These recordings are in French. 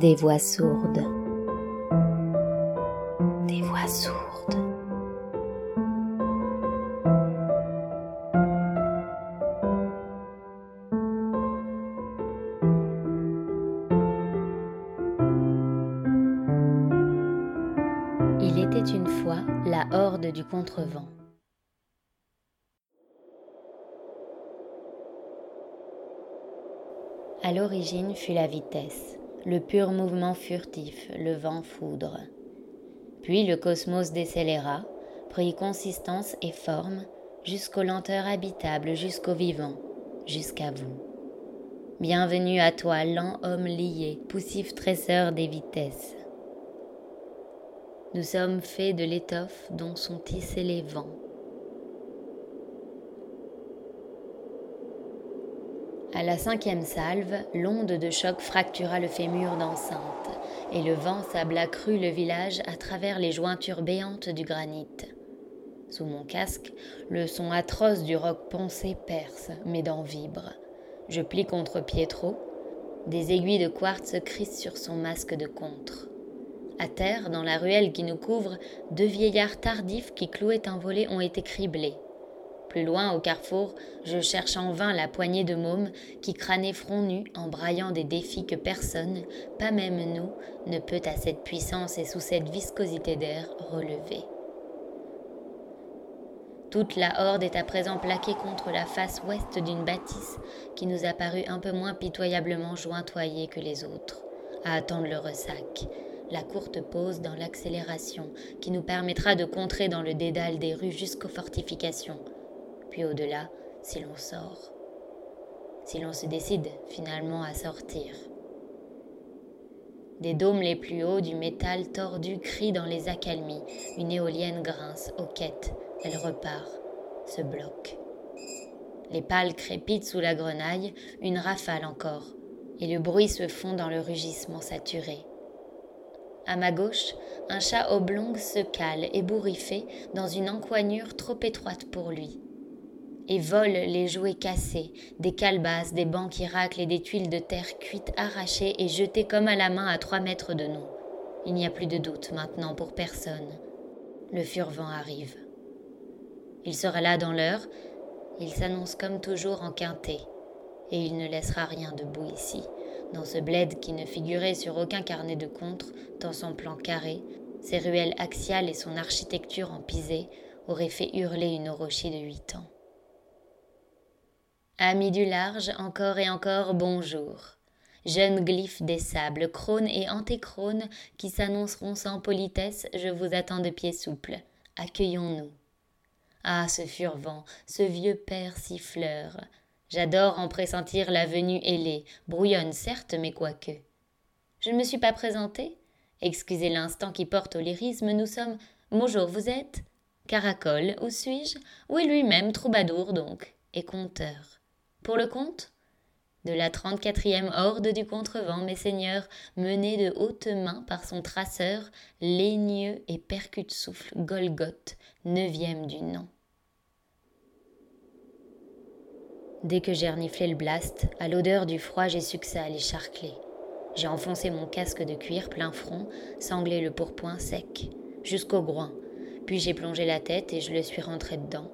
Des voix sourdes. Des voix sourdes. Il était une fois la horde du contrevent. À l'origine fut la vitesse, le pur mouvement furtif, le vent foudre. Puis le cosmos décéléra, prit consistance et forme, jusqu'aux lenteurs habitables, jusqu'au vivant, jusqu'à vous. Bienvenue à toi, lent homme lié, poussif tresseur des vitesses. Nous sommes faits de l'étoffe dont sont tissés les vents. À la cinquième salve, l'onde de choc fractura le fémur d'enceinte, et le vent sabla cru le village à travers les jointures béantes du granit. Sous mon casque, le son atroce du roc poncé perce, mes dents vibrent. Je plie contre Pietro. Des aiguilles de quartz crissent sur son masque de contre. À terre, dans la ruelle qui nous couvre, deux vieillards tardifs qui clouaient un volet ont été criblés. Plus loin, au carrefour, je cherche en vain la poignée de mômes qui crânaient front nu en braillant des défis que personne, pas même nous, ne peut à cette puissance et sous cette viscosité d'air relever. Toute la horde est à présent plaquée contre la face ouest d'une bâtisse qui nous a paru un peu moins pitoyablement jointoyée que les autres, à attendre le ressac, la courte pause dans l'accélération qui nous permettra de contrer dans le dédale des rues jusqu'aux fortifications, puis au-delà, si l'on sort, si l'on se décide finalement à sortir. Des dômes les plus hauts du métal tordu crient dans les accalmies, une éolienne grince, quêtes, elle repart, se bloque. Les pales crépitent sous la grenaille, une rafale encore, et le bruit se fond dans le rugissement saturé. À ma gauche, un chat oblong se cale, ébouriffé, dans une encoignure trop étroite pour lui et vole les jouets cassés, des calebasses, des bancs qui raclent et des tuiles de terre cuites arrachées et jetées comme à la main à trois mètres de nous. Il n'y a plus de doute maintenant pour personne. Le furvent arrive. Il sera là dans l'heure, il s'annonce comme toujours en quintet, et il ne laissera rien debout ici, dans ce bled qui ne figurait sur aucun carnet de contre, tant son plan carré, ses ruelles axiales et son architecture en pisé auraient fait hurler une orochie de huit ans. Amis du large, encore et encore bonjour. Jeunes glyphes des sables, crônes et antécrones qui s'annonceront sans politesse, je vous attends de pieds souples. Accueillons-nous. Ah, ce furvent, ce vieux père siffleur. J'adore en pressentir la venue ailée, brouillonne certes, mais quoique. Je ne me suis pas présentée Excusez l'instant qui porte au lyrisme, nous sommes. Bonjour, vous êtes Caracole, où suis-je? Oui, lui-même, troubadour donc, et conteur. Pour le compte de la 34e horde du contrevent, mes seigneurs, menée de haute main par son traceur, laigneux et percute souffle Golgoth, neuvième du nom. Dès que j'ai reniflé le blast, à l'odeur du froid, j'ai succès à l'écharcler. J'ai enfoncé mon casque de cuir plein front, sanglé le pourpoint sec, jusqu'au groin, puis j'ai plongé la tête et je le suis rentré dedans.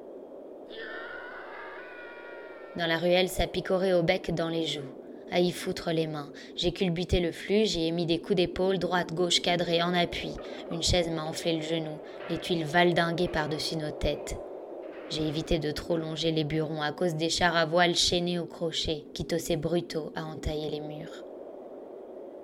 Dans la ruelle, ça picorait au bec dans les joues. À y foutre les mains. J'ai culbuté le flux, j'y ai mis des coups d'épaule, droite, gauche, cadré, en appui. Une chaise m'a enflé le genou, les tuiles valdinguées par-dessus nos têtes. J'ai évité de trop longer les burons à cause des chars à voile chaînés au crochet qui tossaient brutaux à entailler les murs.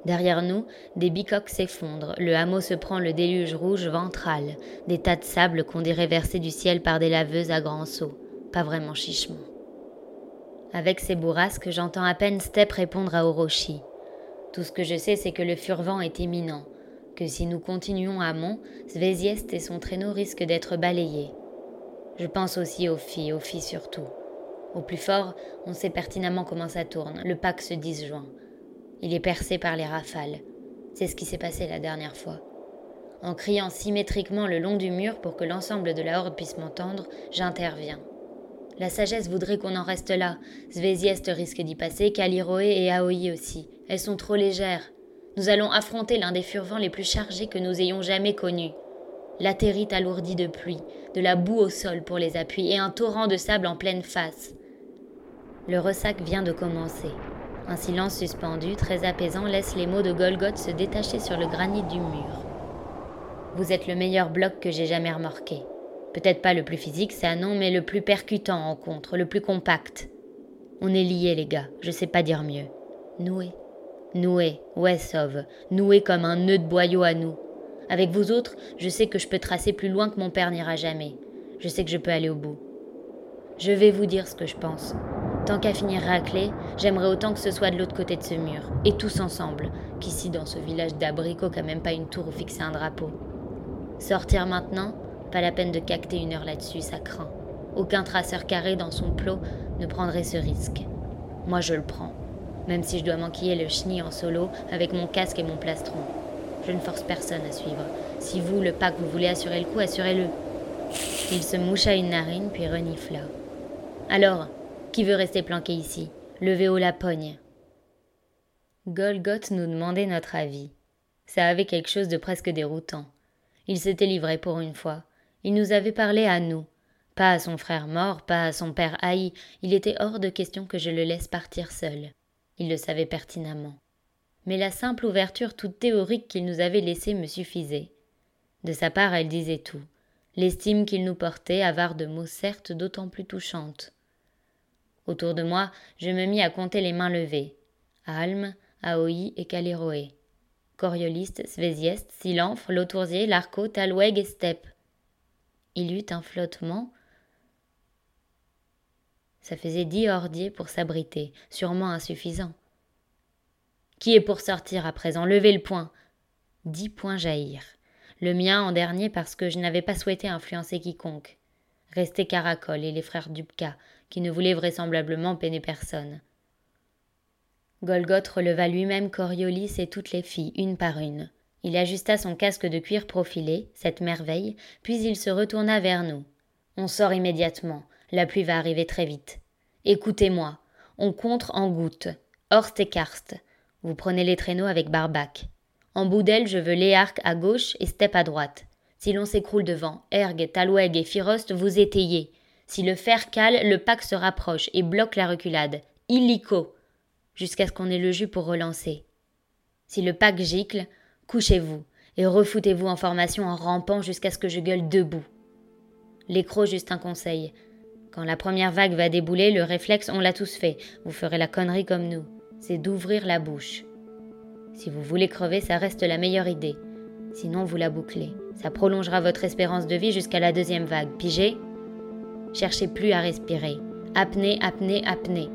Derrière nous, des bicoques s'effondrent, le hameau se prend le déluge rouge ventral, des tas de sable qu'on dirait versés du ciel par des laveuses à grands seaux. Pas vraiment chichement. Avec ses bourrasques, j'entends à peine Step répondre à Orochi. Tout ce que je sais, c'est que le furvent est imminent, que si nous continuons à Mont, Sveziest et son traîneau risquent d'être balayés. Je pense aussi aux filles, aux filles surtout. Au plus fort, on sait pertinemment comment ça tourne, le pack se disjoint. Il est percé par les rafales. C'est ce qui s'est passé la dernière fois. En criant symétriquement le long du mur pour que l'ensemble de la horde puisse m'entendre, j'interviens. La sagesse voudrait qu'on en reste là. Sveziest risque d'y passer, Kaliroe et Aoi aussi. Elles sont trop légères. Nous allons affronter l'un des furvents les plus chargés que nous ayons jamais connus. Latérite alourdie de pluie, de la boue au sol pour les appuis et un torrent de sable en pleine face. Le ressac vient de commencer. Un silence suspendu, très apaisant, laisse les mots de Golgoth se détacher sur le granit du mur. Vous êtes le meilleur bloc que j'ai jamais remarqué. Peut-être pas le plus physique, c'est un nom, mais le plus percutant en contre, le plus compact. On est liés, les gars, je sais pas dire mieux. Noué. Noué, ouais, sauve. Noué comme un nœud de boyau à nous. Avec vous autres, je sais que je peux tracer plus loin que mon père n'ira jamais. Je sais que je peux aller au bout. Je vais vous dire ce que je pense. Tant qu'à finir raclé, j'aimerais autant que ce soit de l'autre côté de ce mur, et tous ensemble, qu'ici dans ce village d'abricots qu'a même pas une tour où fixer un drapeau. Sortir maintenant, pas la peine de cacter une heure là-dessus, ça craint. Aucun traceur carré dans son plot ne prendrait ce risque. Moi je le prends même si je dois manquiller le chenille en solo avec mon casque et mon plastron. Je ne force personne à suivre. Si vous, le pack, vous voulez assurer le coup, assurez-le. Il se moucha une narine, puis renifla. Alors, qui veut rester planqué ici? Levez haut la pogne. Golgoth nous demandait notre avis. Ça avait quelque chose de presque déroutant. Il s'était livré pour une fois. Il nous avait parlé à nous. Pas à son frère mort, pas à son père haï. Il était hors de question que je le laisse partir seul. Il le savait pertinemment. Mais la simple ouverture toute théorique qu'il nous avait laissée me suffisait. De sa part, elle disait tout. L'estime qu'il nous portait, avare de mots certes d'autant plus touchantes. Autour de moi, je me mis à compter les mains levées. Alm, Aoi et Caliroé. Corioliste, Svézieste, Silanfre, Lautourzier, Larco, Talweg et Steppe. Il eut un flottement, ça faisait dix ordiers pour s'abriter, sûrement insuffisant. Qui est pour sortir à présent? Levez le poing. Dix points jaillirent. Le mien en dernier parce que je n'avais pas souhaité influencer quiconque. Restaient Caracol et les frères Dubka, qui ne voulaient vraisemblablement peiner personne. Golgoth releva lui-même Coriolis et toutes les filles, une par une. Il ajusta son casque de cuir profilé, cette merveille, puis il se retourna vers nous. On sort immédiatement. La pluie va arriver très vite. Écoutez-moi. On contre en gouttes. Horst et Karst. Vous prenez les traîneaux avec Barbac. En Boudel, je veux Léarc à gauche et Steppe à droite. Si l'on s'écroule devant, Erg, Talweg et Firost, vous étayez. Si le fer cale, le pack se rapproche et bloque la reculade. Illico Jusqu'à ce qu'on ait le jus pour relancer. Si le pack gicle, couchez-vous et refoutez-vous en formation en rampant jusqu'à ce que je gueule debout. L'écro, juste un conseil. Quand la première vague va débouler, le réflexe, on l'a tous fait. Vous ferez la connerie comme nous. C'est d'ouvrir la bouche. Si vous voulez crever, ça reste la meilleure idée. Sinon, vous la bouclez. Ça prolongera votre espérance de vie jusqu'à la deuxième vague. Pigé Cherchez plus à respirer. Apnée, apnée, apnée.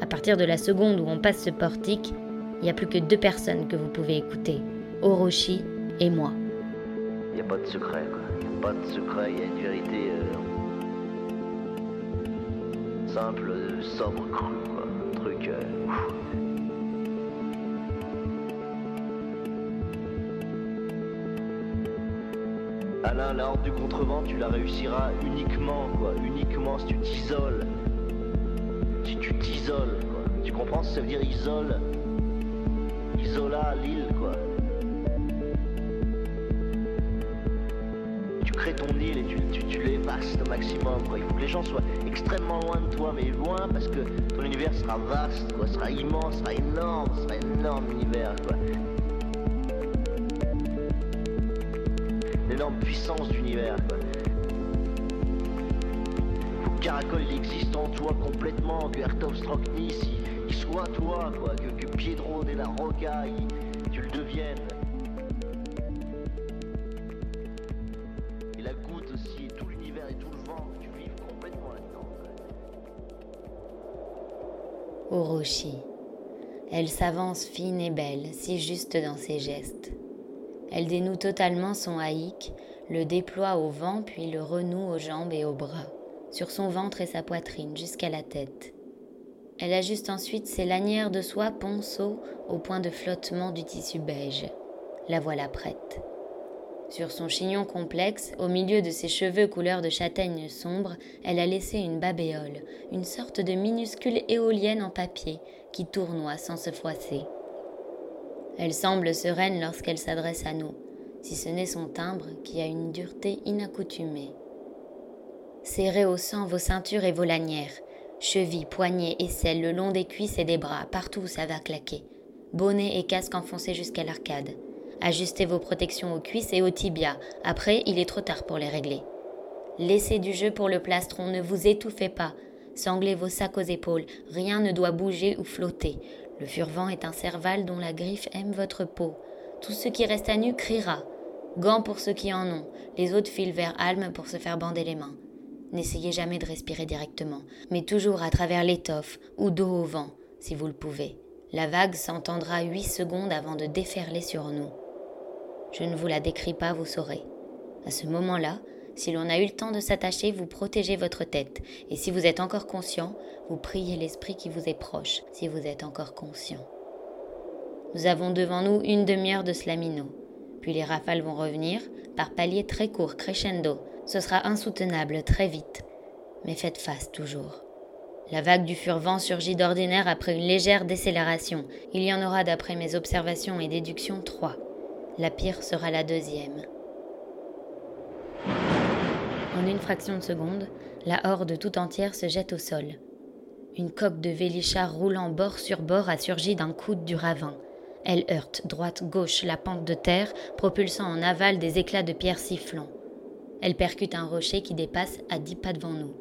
À partir de la seconde où on passe ce portique, il n'y a plus que deux personnes que vous pouvez écouter. Orochi et moi. Il n'y a pas de secret, quoi. Il pas de secret, il y a une vérité euh, simple, sobre, cru, quoi. Un truc. Euh, Alain, la horde du contrevent, tu la réussiras uniquement, quoi. Uniquement si tu t'isoles. Si tu t'isoles, quoi. Tu comprends ce que ça veut dire isole? Isola, l'île, ton île et tu, tu, tu au maximum. Quoi. Il faut que les gens soient extrêmement loin de toi, mais loin parce que ton univers sera vaste, quoi, sera immense, sera énorme, sera énorme univers. Quoi. L'énorme puissance d'univers. Quoi. Faut que Caracol existe en toi complètement, que Ertov Stroknis il, soit toi, quoi, que, que Piedro de la Roca tu le deviennes. Orochi. Elle s'avance fine et belle, si juste dans ses gestes. Elle dénoue totalement son haïk, le déploie au vent puis le renoue aux jambes et aux bras, sur son ventre et sa poitrine jusqu'à la tête. Elle ajuste ensuite ses lanières de soie ponceau au point de flottement du tissu beige. La voilà prête. Sur son chignon complexe, au milieu de ses cheveux couleur de châtaigne sombre, elle a laissé une babéole, une sorte de minuscule éolienne en papier qui tournoie sans se froisser. Elle semble sereine lorsqu'elle s'adresse à nous, si ce n'est son timbre qui a une dureté inaccoutumée. Serrez au sang vos ceintures et vos lanières, chevilles, poignets, aisselles, le long des cuisses et des bras, partout où ça va claquer. Bonnet et casque enfoncés jusqu'à l'arcade. Ajustez vos protections aux cuisses et aux tibias. Après, il est trop tard pour les régler. Laissez du jeu pour le plastron, ne vous étouffez pas. Sanglez vos sacs aux épaules, rien ne doit bouger ou flotter. Le furvent est un serval dont la griffe aime votre peau. Tout ce qui reste à nu criera. Gants pour ceux qui en ont, les autres filent vers Alme pour se faire bander les mains. N'essayez jamais de respirer directement, mais toujours à travers l'étoffe ou dos au vent, si vous le pouvez. La vague s'entendra huit secondes avant de déferler sur nous. Je ne vous la décris pas, vous saurez. À ce moment-là, si l'on a eu le temps de s'attacher, vous protégez votre tête. Et si vous êtes encore conscient, vous priez l'esprit qui vous est proche, si vous êtes encore conscient. Nous avons devant nous une demi-heure de slamino. Puis les rafales vont revenir, par paliers très courts, crescendo. Ce sera insoutenable très vite. Mais faites face toujours. La vague du furvent surgit d'ordinaire après une légère décélération. Il y en aura, d'après mes observations et déductions, trois. La pire sera la deuxième. En une fraction de seconde, la horde tout entière se jette au sol. Une coque de vélichard roulant bord sur bord a surgi d'un coude du ravin. Elle heurte droite, gauche la pente de terre, propulsant en aval des éclats de pierre sifflants. Elle percute un rocher qui dépasse à dix pas devant nous.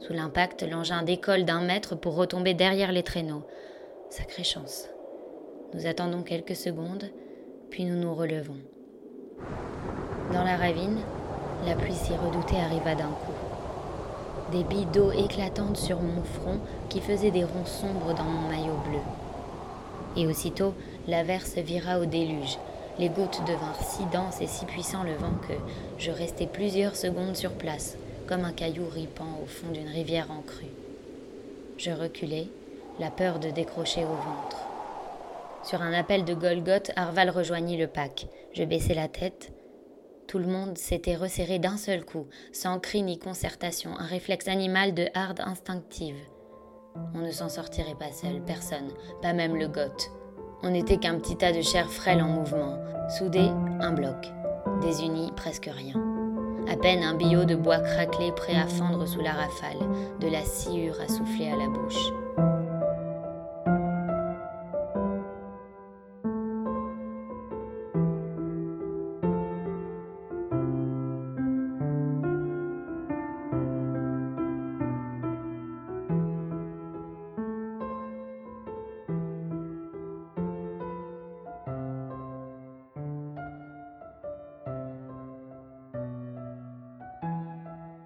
Sous l'impact, l'engin décolle d'un mètre pour retomber derrière les traîneaux. Sacrée chance. Nous attendons quelques secondes, puis nous nous relevons. Dans la ravine, la pluie si redoutée arriva d'un coup. Des billes d'eau éclatantes sur mon front qui faisaient des ronds sombres dans mon maillot bleu. Et aussitôt, l'averse vira au déluge. Les gouttes devinrent si denses et si puissant le vent que je restai plusieurs secondes sur place, comme un caillou ripant au fond d'une rivière en crue. Je reculai, la peur de décrocher au ventre. Sur un appel de Golgoth, Arval rejoignit le pack. Je baissai la tête. Tout le monde s'était resserré d'un seul coup, sans cri ni concertation, un réflexe animal de harde instinctive. On ne s'en sortirait pas seul, personne, pas même le goth. On n'était qu'un petit tas de chair frêle en mouvement, soudé, un bloc, désuni, presque rien. À peine un billot de bois craquelé prêt à fendre sous la rafale, de la sciure à souffler à la bouche.